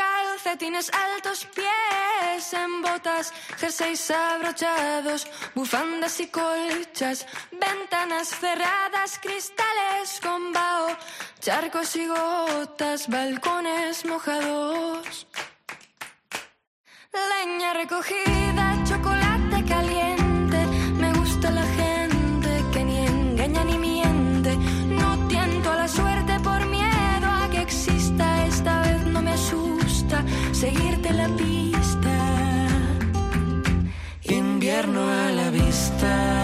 calcetines altos, pies en botas, jerseys abrochados, bufandas y colchas, ventanas cerradas, cristales con vaho, charcos y gotas, balcones mojados. Leña recogida, chocolate seguirte la pista. Invierno a la vista.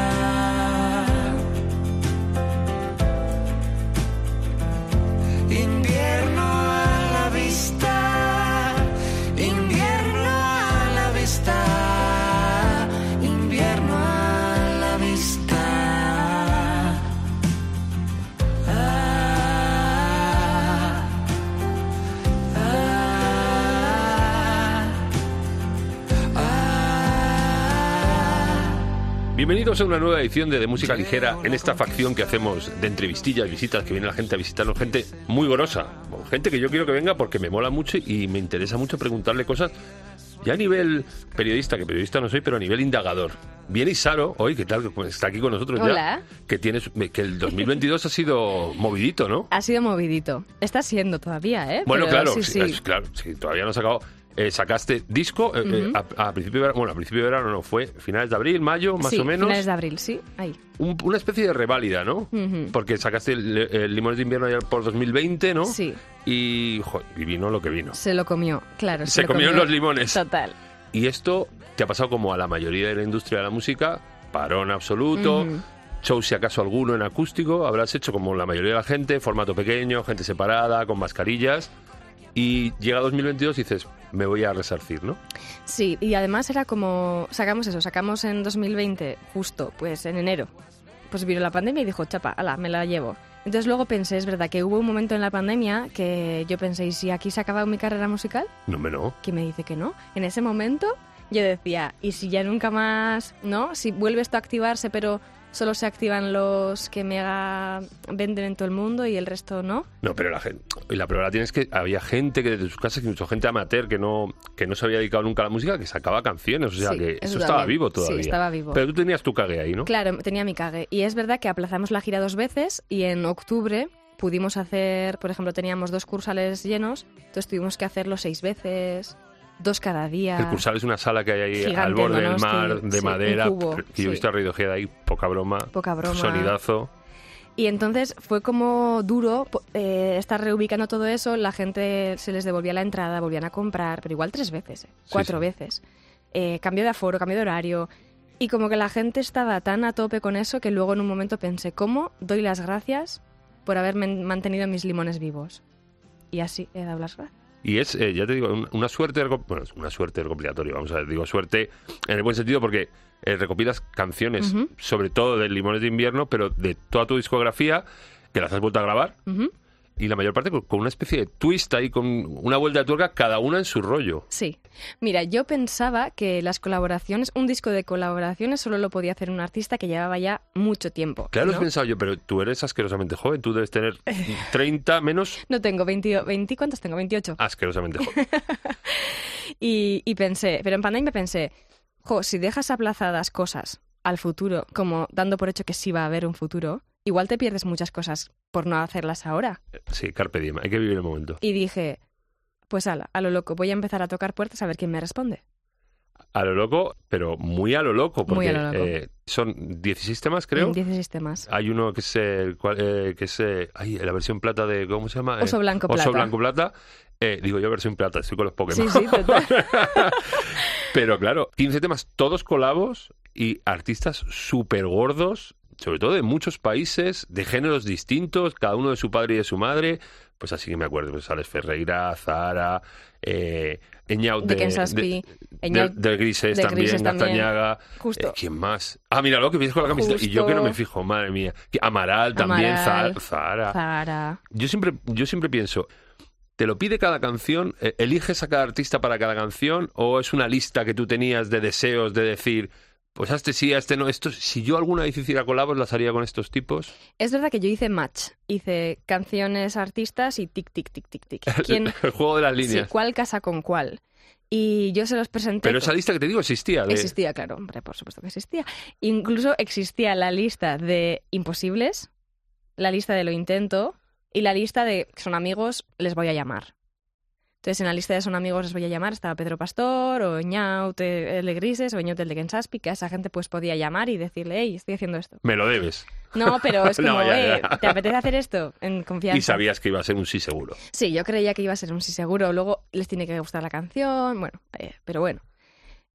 Bienvenidos a una nueva edición de, De Música Ligera en esta facción que hacemos de entrevistillas, visitas, que viene la gente a visitarnos, gente muy gorosa, gente que yo quiero que venga porque me mola mucho y me interesa mucho preguntarle cosas ya a nivel periodista, que periodista no soy, pero a nivel indagador. Viene Isaro hoy, ¿qué tal? Pues Está aquí con nosotros Hola. ya. Que, tienes, que el 2022 ha sido movidito, ¿no? Ha sido movidito. Está siendo todavía, ¿eh? Bueno, Pero claro, sí, sí, claro, sí, todavía no has acabado. Eh, sacaste disco eh, eh, a, a principio de verano, bueno, a principio de verano no, fue finales de abril, mayo, más Sí, o menos. finales de abril, sí. Ahí. Un- una especie de reválida, ¿no? Porque sacaste el, el Limones de Invierno ya por 2020, ¿no? Sí. Y, jo, y vino lo que vino. Se lo comió, claro. Se lo comió comió. los limones. Total. Y esto te ha pasado como a la mayoría de la industria de la música, parón absoluto, Ujú. show si acaso alguno en acústico, habrás hecho como la mayoría de la gente, formato pequeño, gente separada, con mascarillas. Y llega 2022 y dices, me voy a resarcir, ¿no? Sí, y además era como... Sacamos eso, sacamos en 2020, justo, pues en enero. Pues vino la pandemia y dijo, chapa, ala, me la llevo. Entonces luego pensé, es verdad que hubo un momento en la pandemia que yo pensé, ¿y si aquí se acaba mi carrera musical? No, me no. que me dice que no. En ese momento yo decía, ¿y si ya nunca más, no? Si vuelve esto a activarse, pero solo se activan los que mega venden en todo el mundo y el resto no? No, pero la gente, y la prueba la tienes que había gente que desde sus casas, incluso gente amateur que no que no se había dedicado nunca a la música, que sacaba canciones, o sea Sí, que eso eso estaba vivo Sí, todavía. estaba vivo. Pero tú tenías tu cague ahí, ¿no? Claro, tenía mi cague. Y es verdad que aplazamos la gira dos veces y en octubre pudimos hacer, por ejemplo, teníamos dos cursales llenos, entonces tuvimos que hacerlo seis veces, dos cada día. El Cursal es una sala que hay ahí Gigante al borde del mar, de sí, madera, cubo, que yo sí. he visto a Radiohead ahí, poca broma, Poca broma. sonidazo. Y entonces fue como duro eh, estar reubicando todo eso, la gente se les devolvía la entrada, volvían a comprar, pero igual tres veces, eh, Sí, cuatro sí. veces. Eh, cambio de aforo, cambio de horario. Y como que la gente estaba tan a tope con eso que luego en un momento pensé, ¿cómo doy las gracias por haberme mantenido mis limones vivos? Y así he dado las gracias. Y es, eh, ya te digo, un- una suerte, del bueno, es una suerte del compilatorio, vamos a ver, digo suerte en el buen sentido porque eh, recopilas canciones, sobre todo de Limones de Invierno, pero de toda tu discografía, que las has vuelto a grabar. Y la mayor parte con, una especie de twist ahí, con una vuelta de tuerca, cada una en su rollo. Sí. Mira, yo pensaba que las colaboraciones, un disco de colaboraciones solo lo podía hacer un artista que llevaba ya mucho tiempo. Claro, ¿no? he pensado yo, pero tú eres asquerosamente joven, tú debes tener 30 menos No tengo 20, 20 ¿cuántos tengo? 28. asquerosamente joven. Y, y pensé, pero en pandemia pensé, jo, si dejas aplazadas cosas al futuro, como dando por hecho que sí va a haber un futuro, igual te pierdes muchas cosas por no hacerlas ahora. Sí, carpe diem, hay que vivir el momento. Y dije, pues ala, a lo loco, voy a empezar a tocar puertas a ver quién me responde. A lo loco, pero muy a lo loco, porque lo loco. eh, son 16 temas, creo. En 16 temas. Hay uno que es, el eh, que es eh, ay, la versión plata de, ¿cómo se llama? Oso Eh, Blanco Oso Plata. Blanco Plata. Eh, digo yo versión plata, estoy con los Pokémon. Sí, sí, total. Pero claro, 15 temas, todos colabos y artistas súper gordos, sobre todo de muchos países, de géneros distintos, cada uno de su padre y de su madre. Pues así que me acuerdo, pues Alex Ferreira, Zara, eh, Eñaut De de, de- de Grises también. Justo. Eh, ¿Quién más? Ah, mira, lo que vienes con la camiseta. Y yo que no me fijo, madre mía. Amaral también, Amaral, Za- Zara. Zara. Yo siempre, yo siempre pienso, ¿te lo pide cada canción? Eh, ¿Eliges a cada artista para cada canción? ¿O es una lista que tú tenías de deseos de decir, pues a este sí, a este no. Esto, si yo alguna vez hiciera colabos, las haría con estos tipos. Es verdad que yo hice match. Hice canciones, artistas y tic, tic, tic, tic, tic. ¿Quién, El juego de las sí, líneas. ¿Cuál casa con cuál? Y yo se los presenté. Pero esa lista que te digo existía. de- Existía, claro, hombre, por supuesto que existía. Incluso existía la lista de imposibles, la lista de lo intento y la lista de son amigos, les voy a llamar. Entonces, en la lista de son amigos les voy a llamar estaba Pedro Pastor, o Ñaut, el de Grises, o Ñaut, el de Kensaspi, que a esa gente pues podía llamar y decirle, hey, estoy haciendo esto. Me lo debes. No, pero es No, como, ya, "Eh, ya. ¿te apetece hacer esto? En confianza. Y sabías que iba a ser un sí seguro. Sí, yo creía que iba a ser un sí seguro. Luego les tiene que gustar la canción, bueno, eh, pero bueno.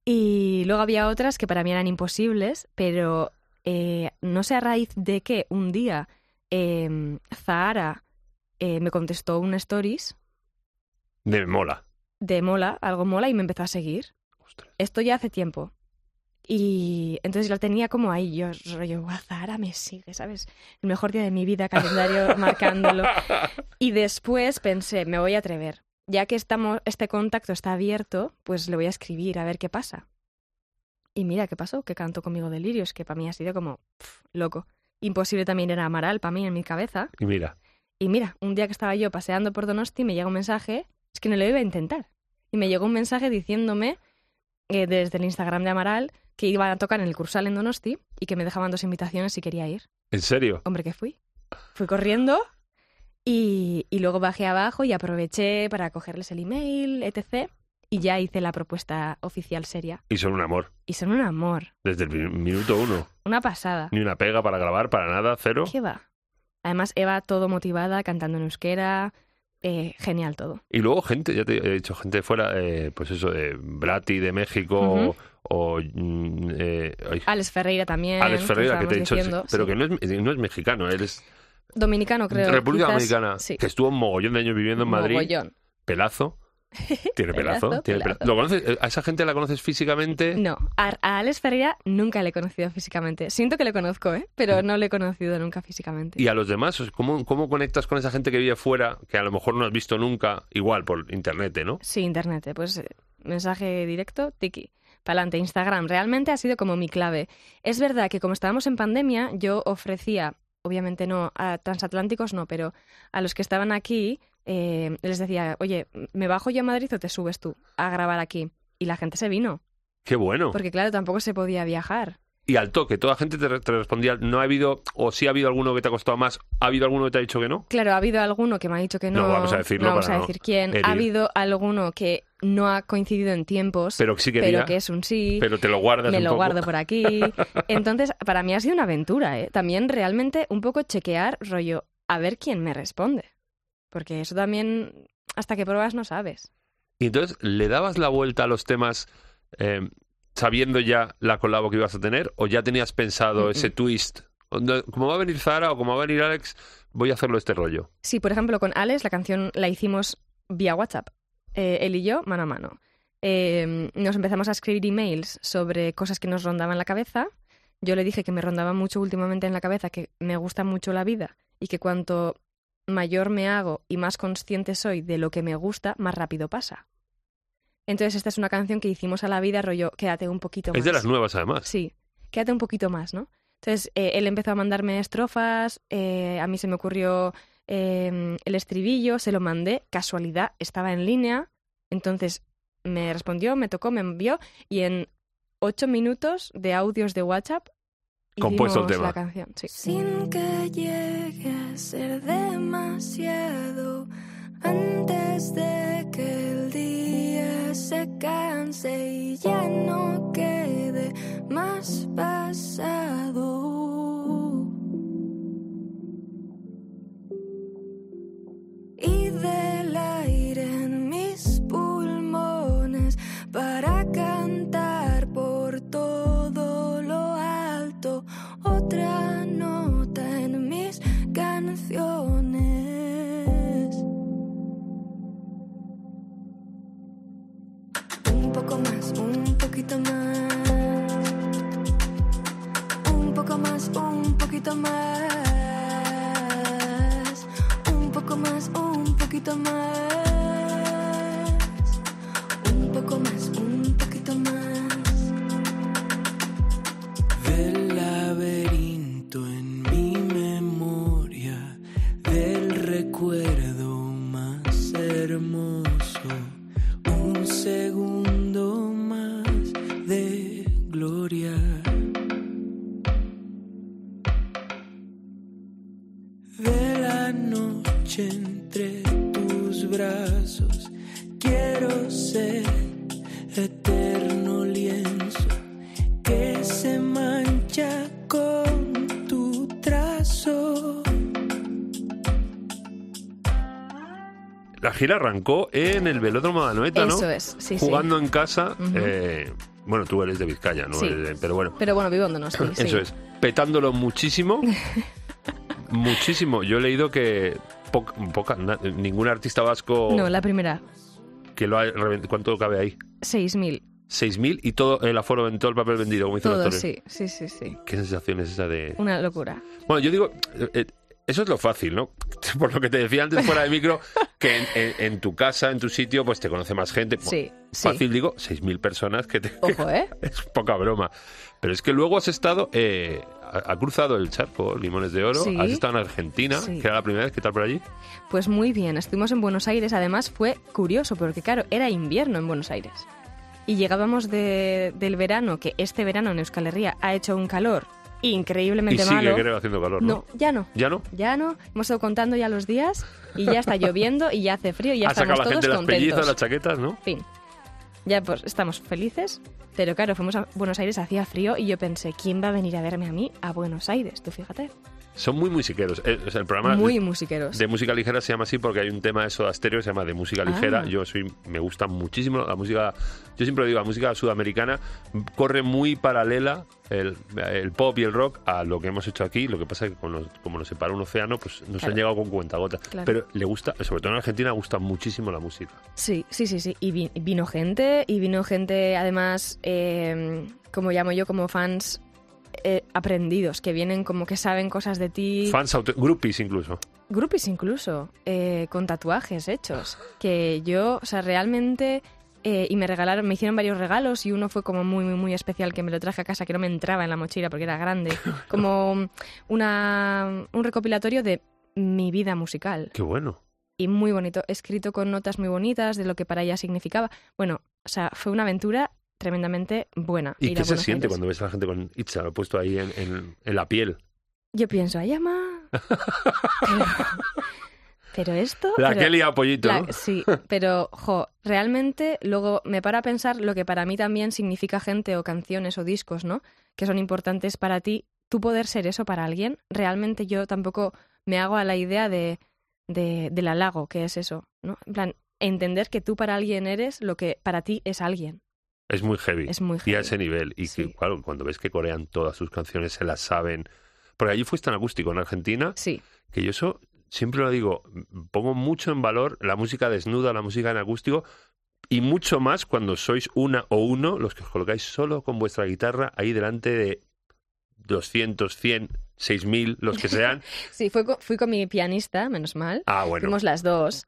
Y luego había otras que para mí eran imposibles, pero eh, no sé a raíz de que un día eh, Zahara me contestó un stories De mola. de mola, algo mola, y me empezó a seguir. Ostras. Esto ya hace tiempo. Y entonces la tenía como ahí, yo rollo, "Guau, Zahara me sigue, ¿sabes? El mejor día de mi vida, calendario marcándolo. Y después pensé, me voy a atrever. Ya que estamos, este contacto está abierto, pues le voy a escribir a ver qué pasa. Y mira qué pasó, que cantó conmigo Delirios, que para mí ha sido como loco. Imposible también era Amaral para mí en mi cabeza. Y mira, Y mira, un día que estaba yo paseando por Donosti me llega un mensaje, es que no lo iba a intentar. Y me llegó un mensaje diciéndome eh, desde el Instagram de Amaral que iban a tocar en el Cursal en Donosti y que me dejaban dos invitaciones si quería ir. ¿en serio? Hombre, que fui. Fui corriendo y, y luego bajé abajo y aproveché para cogerles el email, etc. Y ya hice la propuesta oficial seria. Y son un amor. Y son un amor, Desde el mi- minuto uno. una pasada. Ni una pega para grabar, para nada, cero. ¿Qué va? Además, Eva todo motivada, cantando en euskera. Eh, genial todo. Y luego gente, ya te he dicho, gente de fuera, eh, pues eso, de Brati de México o... mm, eh, Alex Ferreira también. Alex Ferreira, que te he dicho, estábamos pero diciendo, que no es, no es mexicano, él es. Dominicano, creo. República Dominicana, Sí. que estuvo un mogollón de años viviendo en Madrid. Mogollón. Pelazo. Tiene pelazo. Pelazo, tiene pelazo. pela- ¿Lo conoces? ¿A esa gente la conoces físicamente? No, a, a Alex Ferreira nunca le he conocido físicamente. Siento que le conozco, ¿eh? Pero no le he conocido nunca físicamente. Y a los demás, ¿cómo, ¿cómo conectas con esa gente que vive fuera, que a lo mejor no has visto nunca, igual por internet, ¿no? Sí, internet, eh, pues eh, mensaje directo, tiki. Pa'lante, Instagram. Realmente ha sido como mi clave. Es verdad que como estábamos en pandemia, yo ofrecía, obviamente no, a transatlánticos no, pero a los que estaban aquí, eh, les decía, oye, ¿me bajo yo a Madrid o te subes tú a grabar aquí? Y la gente se vino, Qué bueno. porque claro, tampoco se podía viajar. Y al toque, toda gente te, re- te respondía, no ha habido, o sí ha habido alguno que te ha costado más, ¿ha habido alguno que te ha dicho que no? Claro, ha habido alguno que me ha dicho que no. No vamos a decirlo no vamos para a no decir quién. herir. Ha habido alguno que no ha coincidido en tiempos, Pero que sí quería, que es un sí. pero te lo guardas me un lo poco. guardo por aquí. Entonces, para mí ha sido una aventura, ¿eh? También realmente un poco chequear, rollo, a ver quién me responde. Porque eso también, hasta que pruebas no sabes. Y entonces, ¿le dabas la vuelta a los temas eh, sabiendo ya la colabo que ibas a tener? ¿O ya tenías pensado ese twist? Como va a venir Zara o como va a venir Alex, voy a hacerlo este rollo. Sí, por ejemplo, con Alex la canción la hicimos vía WhatsApp. Eh, él y yo, mano a mano. Eh, nos empezamos a escribir emails sobre cosas que nos rondaban la cabeza. Yo le dije que me rondaba mucho últimamente en la cabeza, que me gusta mucho la vida y que cuanto mayor me hago y más consciente soy de lo que me gusta, más rápido pasa. Entonces esta es una canción que hicimos a la vida, rollo, quédate un poquito más. Es de las nuevas, además. Sí, quédate un poquito más, ¿no? Entonces, eh, él empezó a mandarme estrofas, eh, a mí se me ocurrió eh, el estribillo, se lo mandé, casualidad, estaba en línea, entonces me respondió, me tocó, me envió, y en ocho minutos de audios de WhatsApp Compuesto el tema. la canción. Sí. Sin que llegue a ser demasiado antes de que el día se canse y ya no quede más pasado. noche entre tus brazos. Quiero ser eterno lienzo que se mancha con tu trazo. La gira arrancó en el velódromo de Anoeta, ¿no? Eso es, sí, Jugando sí. en casa. Uh -huh. eh, bueno, tú eres de Vizcaya, ¿no? Sí. Eh, pero bueno. Pero bueno, vivo en Eso es. Petándolo muchísimo. muchísimo. Yo he leído que poca, poca- ningún artista vasco No, la primera, que lo ha ¿Cuánto cabe ahí? 6.000. 6.000 y todo el aforo en todo el papel vendido, como dicen los sí, sí, sí, sí. ¿Qué sensación es esa de...? Una locura. Bueno, yo digo, eh, eh, eso es lo fácil, ¿no? Por lo que te decía antes fuera de micro, que en, en- en tu casa, en tu sitio, pues te conoce más gente. Sí, sí. Fácil, digo, 6.000 personas que te... Ojo, ¿eh? Es poca broma. Pero es que luego has estado, eh, ha cruzado el charco, Limones de Oro, Sí. has estado en Argentina, Sí. que era la primera vez, ¿qué tal por allí? Pues muy bien, estuvimos en Buenos Aires, además fue curioso porque claro, era invierno en Buenos Aires. Y llegábamos de- del verano, que este verano en Euskal Herria ha hecho un calor Y increíblemente sigue, malo. creo, haciendo calor, ¿no? No, ya no. ¿Ya no? Ya no, hemos estado contando ya los días y ya está lloviendo y ya hace frío y ya ha estamos sacado la todos gente las contentos. pellizas, las chaquetas, ¿no? Fin. Ya pues estamos felices, pero claro, fuimos a Buenos Aires, hacía frío y yo pensé, ¿quién va a venir a verme a mí a Buenos Aires? Tú fíjate. Son muy musiqueros. Eh, o sea, el programa Muy musiqueros. de música ligera se llama así porque hay un tema de Soda Stereo que se llama de música ligera. Ah. Yo soy, me gusta muchísimo la música. Yo siempre digo, la música sudamericana corre muy paralela el, el pop y el rock a lo que hemos hecho aquí. Lo que pasa es que con los- como nos separa un océano, pues nos Claro. han llegado con cuentagotas. Claro. Pero le gusta, sobre todo en Argentina, gusta muchísimo la música. Sí, sí, sí, sí. Y vi- vino gente, y vino gente además, eh, como llamo yo, como fans eh, aprendidos, que vienen como que saben cosas de ti. Fans, groupies incluso. Groupies incluso, eh, con tatuajes hechos. Que yo, o sea, realmente... eh, y me regalaron, me hicieron varios regalos y uno fue como muy, muy, muy especial que me lo traje a casa, que no me entraba en la mochila porque era grande. Como una, un recopilatorio de mi vida musical Qué bueno. y muy bonito, escrito con notas muy bonitas de lo que para ella significaba. Bueno, o sea, fue una aventura tremendamente buena. ¿Y qué se siente cuando ves a la gente con Itza? Lo puesto ahí en, en- en la piel. Yo pienso, ay, ama. Pero, pero esto... La pero- la- ¿no? Sí, pero, jo, realmente luego me para a pensar lo que para mí también significa gente o canciones o discos, ¿no? Que son importantes para ti. Tú poder ser eso para alguien, realmente yo tampoco me hago a la idea de, de- del halago, que es eso, ¿no? En plan, entender que tú para alguien eres lo que para ti es alguien. Es muy heavy. Es muy Y a heavy. ese nivel. Y Sí. que, claro, cuando ves que corean todas sus canciones, se las saben. Porque allí fuiste en acústico, en Argentina, Sí, que yo eso siempre lo digo, pongo mucho en valor la música desnuda, la música en acústico, y mucho más cuando sois una o uno los que os colocáis solo con vuestra guitarra ahí delante de 200, 100, 6000, los que sean. sí fui con, fui con mi pianista, menos mal. Ah, bueno. Fuimos las dos.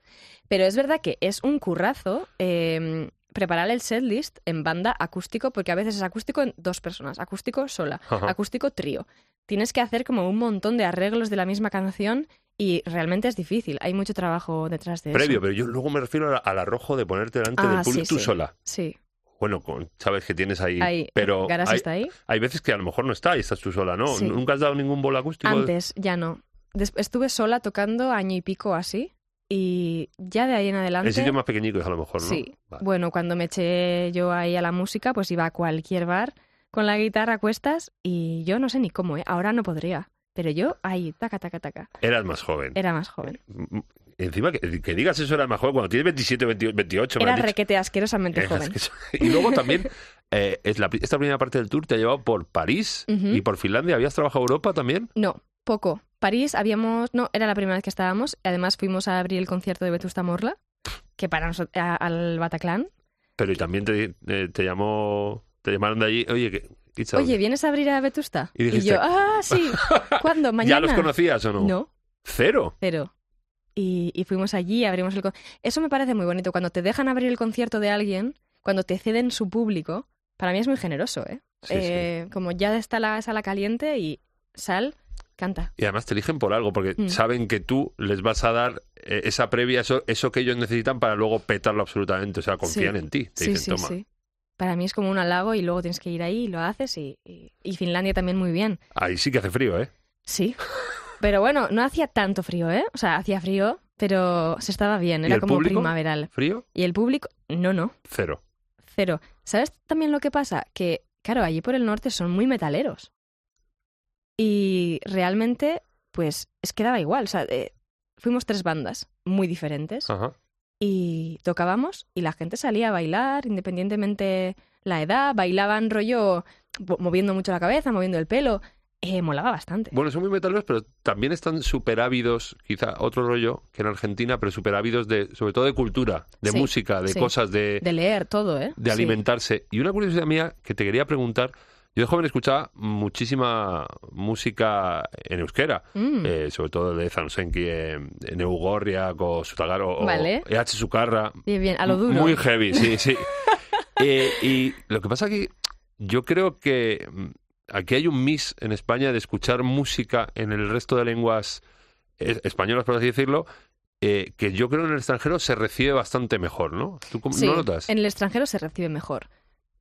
Pero es verdad que es un currazo eh, preparar el setlist en banda acústico, porque a veces es acústico en dos personas, acústico sola, Ajá. acústico trío. Tienes que hacer como un montón de arreglos de la misma canción y realmente es difícil. Hay mucho trabajo detrás de Previo, eso. pero yo luego me refiero al, al arrojo de ponerte delante Ah, del público sí, tú sí. sola. Sí, Bueno, con, sabes que tienes ahí, ahí. pero ¿Garas hay, está ahí? hay veces que a lo mejor no está y estás tú sola, ¿no? Sí. ¿Nunca has dado ningún bolo acústico? Antes, ya no. Des- estuve sola tocando año y pico así y ya de ahí en adelante... En sitios más pequeñicos a lo mejor, ¿no? Sí. Vale. Bueno, cuando me eché yo ahí a la música, pues iba a cualquier bar con la guitarra a cuestas y yo no sé ni cómo, ¿eh? Ahora no podría. Pero yo ahí, taca, taca, taca. Eras más joven. Era más joven. Mm, Encima, que, que digas eso era más joven cuando tienes 27, 28, 28 me Era requete asquerosamente Eh, joven. es Y luego también, eh, es la, esta primera parte del tour te ha llevado por París y por Finlandia. ¿Habías trabajado Europa también? No, poco. París habíamos... No, era la primera vez que estábamos. Además fuimos a abrir el concierto de Vetusta Morla, que para nosotros... al Bataclan. Pero y también te, eh, te llamó, te llamaron de allí, oye, que, Oye, ¿vienes a abrir a Vetusta? Y dijiste- yo, ah, sí. ¿Cuándo? ¿Mañana? ¿ya los conocías o no? No, Cero. Cero. Y, y fuimos allí, abrimos el... con- Eso me parece muy bonito. Cuando te dejan abrir el concierto de alguien, cuando te ceden su público, para mí es muy generoso, ¿eh? Sí, Eh, Como ya está la sala caliente y sal, canta. Y además te eligen por algo, porque Mm. saben que tú les vas a dar eh, esa previa, eso, eso que ellos necesitan para luego petarlo absolutamente. O sea, confían Sí. en ti. Te sí, dicen, sí, toma. Para mí es como un halago y luego tienes que ir ahí y lo haces y, y- y Finlandia también muy bien. Ahí sí que hace frío, ¿eh? Sí. Pero bueno, no hacía tanto frío, ¿eh? O sea, hacía frío, pero se estaba bien, ¿Y era como público? primaveral. ¿Frío? Y el público, No, no, Cero. cero. ¿Sabes también lo que pasa? Que, claro, allí por el norte son muy metaleros. Y realmente, pues, es que daba igual. O sea, eh, fuimos tres bandas muy diferentes Ajá. y tocábamos y la gente salía a bailar, independientemente la edad, bailaban rollo moviendo mucho la cabeza, moviendo el pelo. Eh, molaba bastante. Bueno, son muy metaleros, pero también están súper ávidos, quizá otro rollo que en Argentina, pero súper ávidos de, sobre todo de cultura, de Sí, música, de sí. cosas, de, De leer todo, ¿eh? de Sí. alimentarse. Y una curiosidad mía que te quería preguntar, yo de joven escuchaba muchísima música en euskera, Mm. eh, sobre todo de Zansenki, eh, Neugorriak o Sutagaro o Vale. EH Sucarra. Bien, bien, a lo duro. Muy heavy, sí, sí. Eh, y lo que pasa que yo creo que mm, aquí hay un miss en España de escuchar música en el resto de lenguas españolas, por así decirlo, eh, que yo creo en el extranjero se recibe bastante mejor, ¿no? ¿Tú cómo- Sí, no notas? en el extranjero se recibe mejor.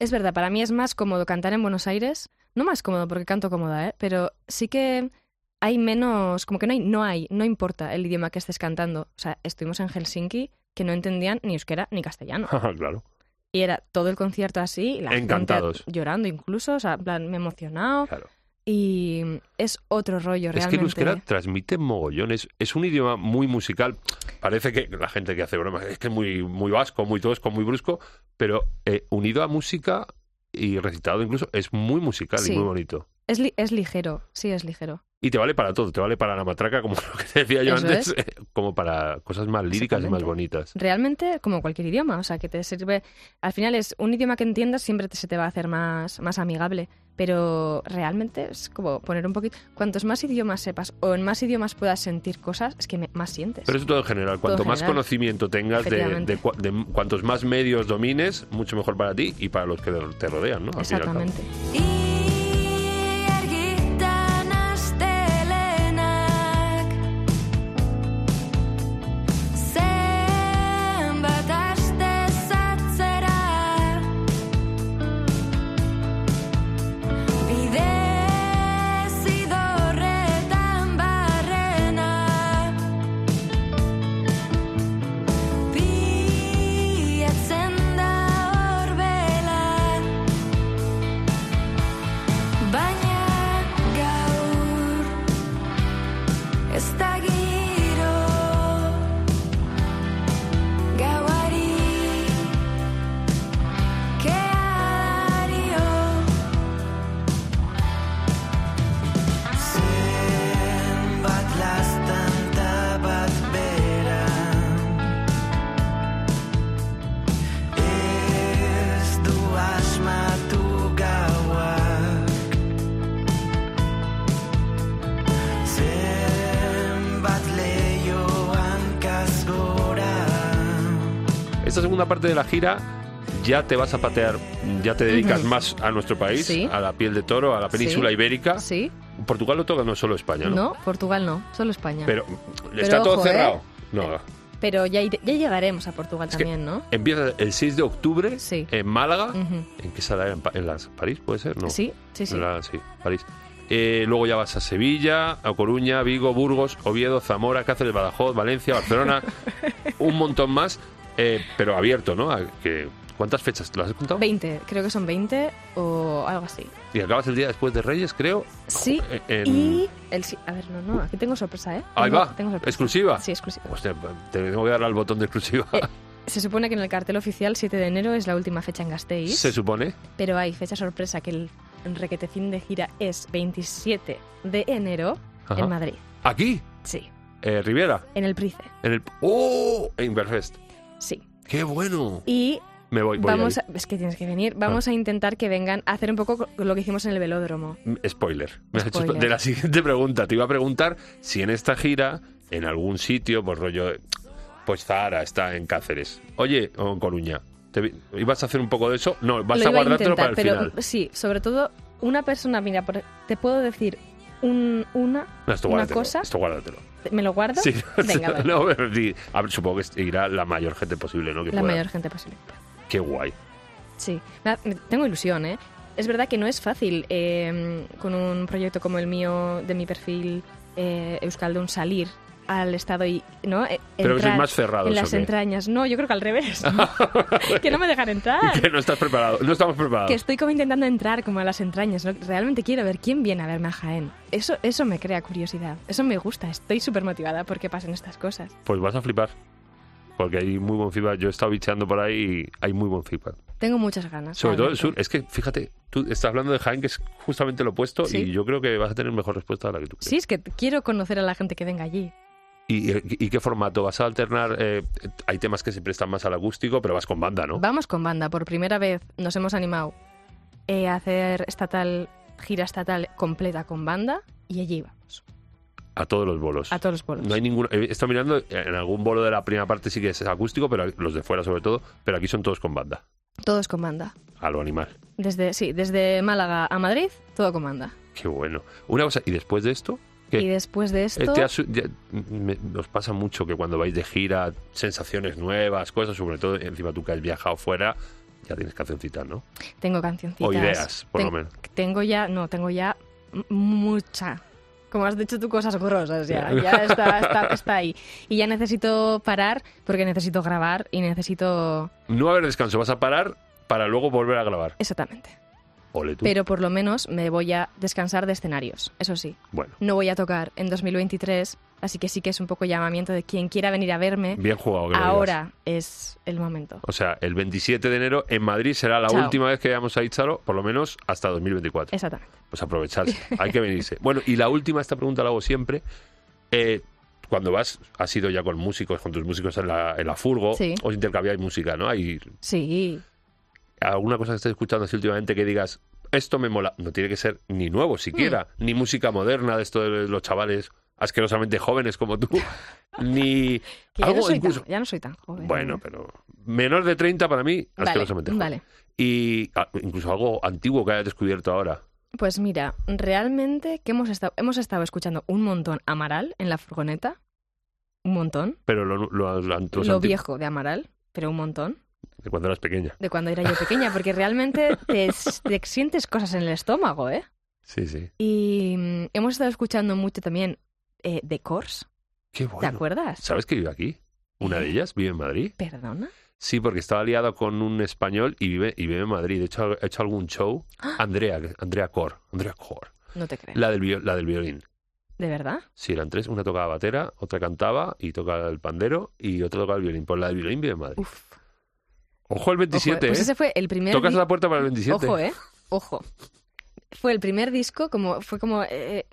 Es verdad, para mí es más cómodo cantar en Buenos Aires. No más cómodo porque canto cómoda, ¿eh? Pero sí que hay menos, como que no hay, no hay, no importa el idioma que estés cantando. O sea, estuvimos en Helsinki que no entendían ni euskera ni castellano. claro. Y era todo el concierto así, la Encantados. gente llorando incluso, o sea, en plan, me he emocionado. claro. Y es otro rollo Es que realmente. el euskera transmite mogollones. Es un idioma muy musical. Parece que la gente que hace bromas es que es muy, muy vasco, muy tosco, muy brusco, pero eh, unido a música y recitado incluso, es muy musical Sí. y muy bonito. Es, li- es ligero, sí, es ligero. Y te vale para todo, te vale para la matraca, como lo que te decía yo Eso antes, como para cosas más líricas y más bonitas. Realmente, como cualquier idioma, o sea, que te sirve. Al final es un idioma que entiendas, siempre te- se te va a hacer más, más amigable. Pero realmente es como poner un poquito. Cuantos más idiomas sepas o en más idiomas puedas sentir cosas, es que me- más sientes. Pero eso todo en general. Cuanto en más general. conocimiento tengas de, de de cuantos más medios domines, mucho mejor para ti y para los que te rodean, ¿no? Al. Exactamente. Esta segunda parte de la gira ya te vas a patear, ya te dedicas Ujú. más a nuestro país, Sí. a la piel de toro, a la península Sí. ibérica. Sí, Portugal lo toca no solo España, ¿no? no, Portugal no, solo España. Pero, ¿está todo ojo, ¿eh? cerrado? No. Pero ya, ya llegaremos a Portugal Es también, ¿no? Empieza el 6 de octubre Sí. en Málaga. Ujú. ¿En qué sala? ¿En, en las París? ¿Puede ser? No. Sí, sí, sí. La- sí, París. Eh, luego ya vas a Sevilla, a Coruña, Vigo, Burgos, Oviedo, Zamora, Cáceres, Badajoz, Valencia, Barcelona, un montón más, eh, pero abierto, ¿no? Que, ¿Cuántas fechas? ¿Te las has contado? 20, creo que son 20 o algo así. Y acabas el día después de Reyes, creo. Sí, eh, en- y el A ver, no, no, aquí tengo sorpresa, ¿eh? Ahí Tengo- va, tengo sorpresa. exclusiva. Sí, exclusiva. Hostia, te tengo que dar al botón de exclusiva. Eh, Se supone que en el cartel oficial 7 de enero es la última fecha en Gasteiz, Se supone. pero hay fecha sorpresa que el requetecín de gira es 27 de enero Ajá. en Madrid. Aquí, Sí, eh, Riviera, en el Price. en el... ¡Oh! En Inverfest. Sí. ¡Qué bueno! Y Me voy, voy vamos a, es que tienes que venir, vamos a intentar que vengan a hacer un poco lo que hicimos en el velódromo. Mm, Spoiler. Me has hecho de la siguiente pregunta. Te iba a preguntar si en esta gira, en algún sitio, pues rollo, pues Zara está en Cáceres. Oye, o en Coruña. ¿te ¿Ibas a hacer un poco de eso? No, vas lo a guardártelo para el pero final. sí, sobre todo una persona, mira, por- te puedo decir un- una, No, esto una guárdatelo. cosa, Esto guárdatelo. ¿me lo guardo? Sí, Venga, vale. no, pero sí. A ver, supongo que irá la mayor gente posible, ¿no? Que la pueda. mayor gente posible. Qué guay. Sí, tengo ilusión, ¿eh? Es verdad que no es fácil eh, con un proyecto como el mío, de mi perfil eh, Euskaldun, salir al estado y no Eh, Pero que sois más cerrados, en ¿o las entrañas. No, yo creo que al revés. que no me dejan entrar. Que no estás preparado, no estamos preparados. que estoy como intentando entrar como a las entrañas. ¿no? Realmente quiero ver quién viene a verme a Jaén. Eso, eso me crea curiosidad. Eso me gusta. Estoy súper motivada porque pasen estas cosas. Pues vas a flipar. Porque hay muy buen feedback. Yo he estado bicheando por ahí y hay muy buen feedback. Tengo muchas ganas. Sobre todo el sur. Es que, fíjate, tú estás hablando de Jaén, que es justamente lo opuesto, Sí. y yo creo que vas a tener mejor respuesta a la que tú crees. Sí, es que quiero conocer a la gente que venga allí. ¿Y, y qué formato? ¿Vas a alternar? eh, hay temas que se prestan más al acústico, pero vas con banda, ¿no? Vamos con banda. Por primera vez nos hemos animado eh, a hacer estatal, gira estatal completa con banda y allí vamos. A todos los bolos. A todos los pueblos. No hay ninguno. He estado mirando, en algún bolo de la primera parte sí que es acústico, pero los de fuera sobre todo, pero aquí son todos con banda. Todos con banda. A lo animal. Desde, sí, desde Málaga a Madrid, todo con banda. Qué bueno. Una cosa, ¿y después de esto? ¿Qué? Y después de Eh, esto... te has- ya- me- nos pasa mucho que cuando vais de gira, sensaciones nuevas, cosas, sobre todo encima tú que has viajado fuera, ya tienes cancioncitas, ¿no? Tengo cancioncitas. O ideas, por lo Ten- menos. Tengo ya, no, tengo ya mucha. Como has dicho tú, cosas grosas ya. Ya está, está, está ahí. Y ya necesito parar porque necesito grabar y necesito... No haber descanso, vas a parar para luego volver a grabar. Exactamente. Pero por lo menos me voy a descansar de escenarios, eso sí. Bueno, No voy a tocar en 2023, así que sí que es un poco llamamiento de quien quiera venir a verme. bien jugado. que. Ahora es el momento. O sea, el 27 de enero en Madrid será la Chao. última vez que veamos a Itzaro, por lo menos hasta 2024. Exactamente. Pues aprovecharse, hay que venirse. Bueno, y la última, esta pregunta la hago siempre. Eh, cuando vas, has ido ya con músicos, con tus músicos en la, en la furgo, Sí. os intercambiáis música, ¿no? Hay Sí, alguna cosa que estés escuchando así últimamente que digas, esto me mola. No tiene que ser ni nuevo siquiera, Hmm. ni música moderna de esto de los chavales asquerosamente jóvenes como tú, ni que ya, algo no incluso... tan, ya no soy tan joven. Bueno, pero menor de 30 para mí, Vale, asquerosamente joven. vale. Y ah, incluso algo antiguo que hayas descubierto ahora. Pues mira, realmente que hemos estado, hemos estado escuchando un montón Amaral en la furgoneta. Un montón. Pero lo, lo, lo- Lo viejo de Amaral, pero un montón. De cuando eras pequeña. De cuando era yo pequeña, porque realmente te, te sientes cosas en el estómago, ¿eh? Sí, sí. Y mm, hemos estado escuchando mucho también eh, The Course, Qué ¿te bueno. acuerdas? ¿Sabes que vive aquí? Una de ¿Eh? ellas vive en Madrid. ¿Perdona? Sí, porque estaba liado con un español y vive, y vive en Madrid. De hecho, ha hecho algún show. ¡Ah! Andrea, Andrea Cor. Andrea Cor. No te creo. La del, la del violín. ¿De verdad? Sí, eran tres. Una tocaba batera, otra cantaba y tocaba el pandero y otra tocaba el violín. Pues la del violín vive en Madrid. Uf. Ojo el Ojo, 27, pues ¿eh? ese fue el primer Tocas la puerta para el 27. Ojo, ¿eh? Ojo. Fue el primer disco, como fue como eh,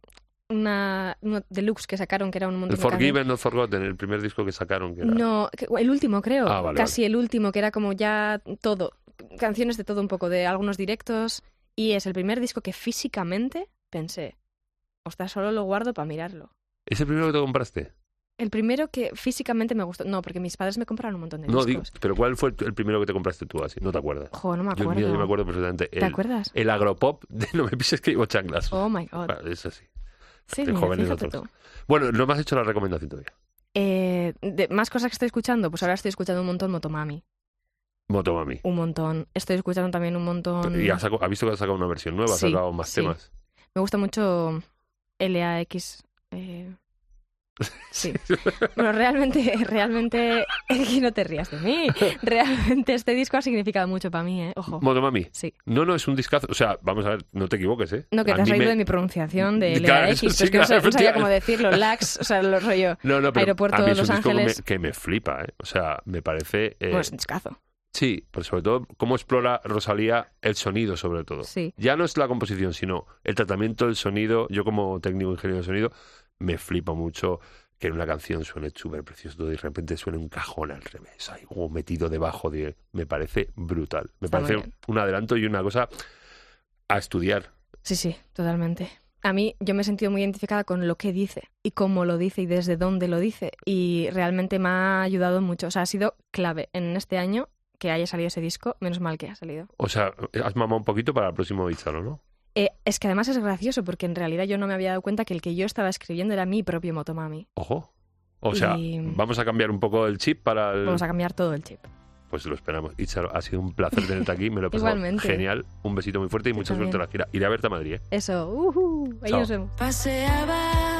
una, una deluxe que sacaron, que era un montón El de. Forgiven, Not Forgotten, el primer disco que sacaron. Que era... No, el último creo, Ah, vale, casi el último, que era como ya todo, canciones de todo un poco, de algunos directos, y es el primer disco que físicamente pensé, ostras, solo lo guardo para mirarlo. ¿Es el primero que te compraste? El primero que físicamente me gustó, no, porque mis padres me compraron un montón de No, digo, discos. pero ¿cuál fue el primero que te compraste tú así? No te acuerdas. Jo, no me Yo, acuerdo. mira, yo me acuerdo perfectamente. ¿Te El, acuerdas? el agropop de No me pises que llevo chanclas. Oh my god. Vale, es así. Sí, de mira, fíjate tú. Bueno, no me has hecho la recomendación todavía. Eh, de, más cosas que estoy escuchando, pues ahora estoy escuchando un montón Motomami. Motomami. Un montón. Estoy escuchando también un montón. Y ha, saco- ha visto que ha sacado una versión nueva, Sí, sacado más sí. temas. Me gusta mucho LAX. Eh... Sí. Bueno, realmente, realmente, no te rías de mí. Realmente este disco ha significado mucho para mí, ¿eh? Ojo. Motomami. Sí. No, no, es un discazo. O sea, vamos a ver, no te equivoques, ¿eh? No, que A te has reído me- de mi pronunciación de Claro, LAX, sí, es que no, claro, no sabía cómo decirlo. LAX, o sea, lo rollo. No, no, pero Aeropuerto de es un Los disco que me- Ángeles. Que, me, flipa, ¿eh? O sea, me parece... eh, Bueno, es un discazo. Sí, pero sobre todo cómo explora Rosalía el sonido, sobre todo. Sí. Ya no es la composición, sino el tratamiento del sonido. Yo como técnico ingeniero de sonido me flipa mucho que en una canción suene súper precioso y de repente suene un cajón al revés, ahí como metido debajo de... Me parece brutal. Me Está parece un adelanto y una cosa a estudiar. Sí, sí, totalmente. A mí yo me he sentido muy identificada con lo que dice y cómo lo dice y desde dónde lo dice y realmente me ha ayudado mucho. O sea, ha sido clave en este año que haya salido ese disco, menos mal que ha salido. O sea, has mamado un poquito para el próximo Bicharo, ¿no? Eh, es que además es gracioso porque en realidad yo no me había dado cuenta que el que yo estaba escribiendo era mi propio Motomami. Ojo. O sea, Y- vamos a cambiar un poco el chip para el... Vamos a cambiar todo el chip. Pues lo esperamos. Itzaro, ha sido un placer tenerte aquí, me lo he pasado Igualmente. genial. Un besito muy fuerte y Yo mucha suerte en la gira. Iré a verte a Madrid, ¿eh? Eso, ahí Chao. nos vemos. Paseaba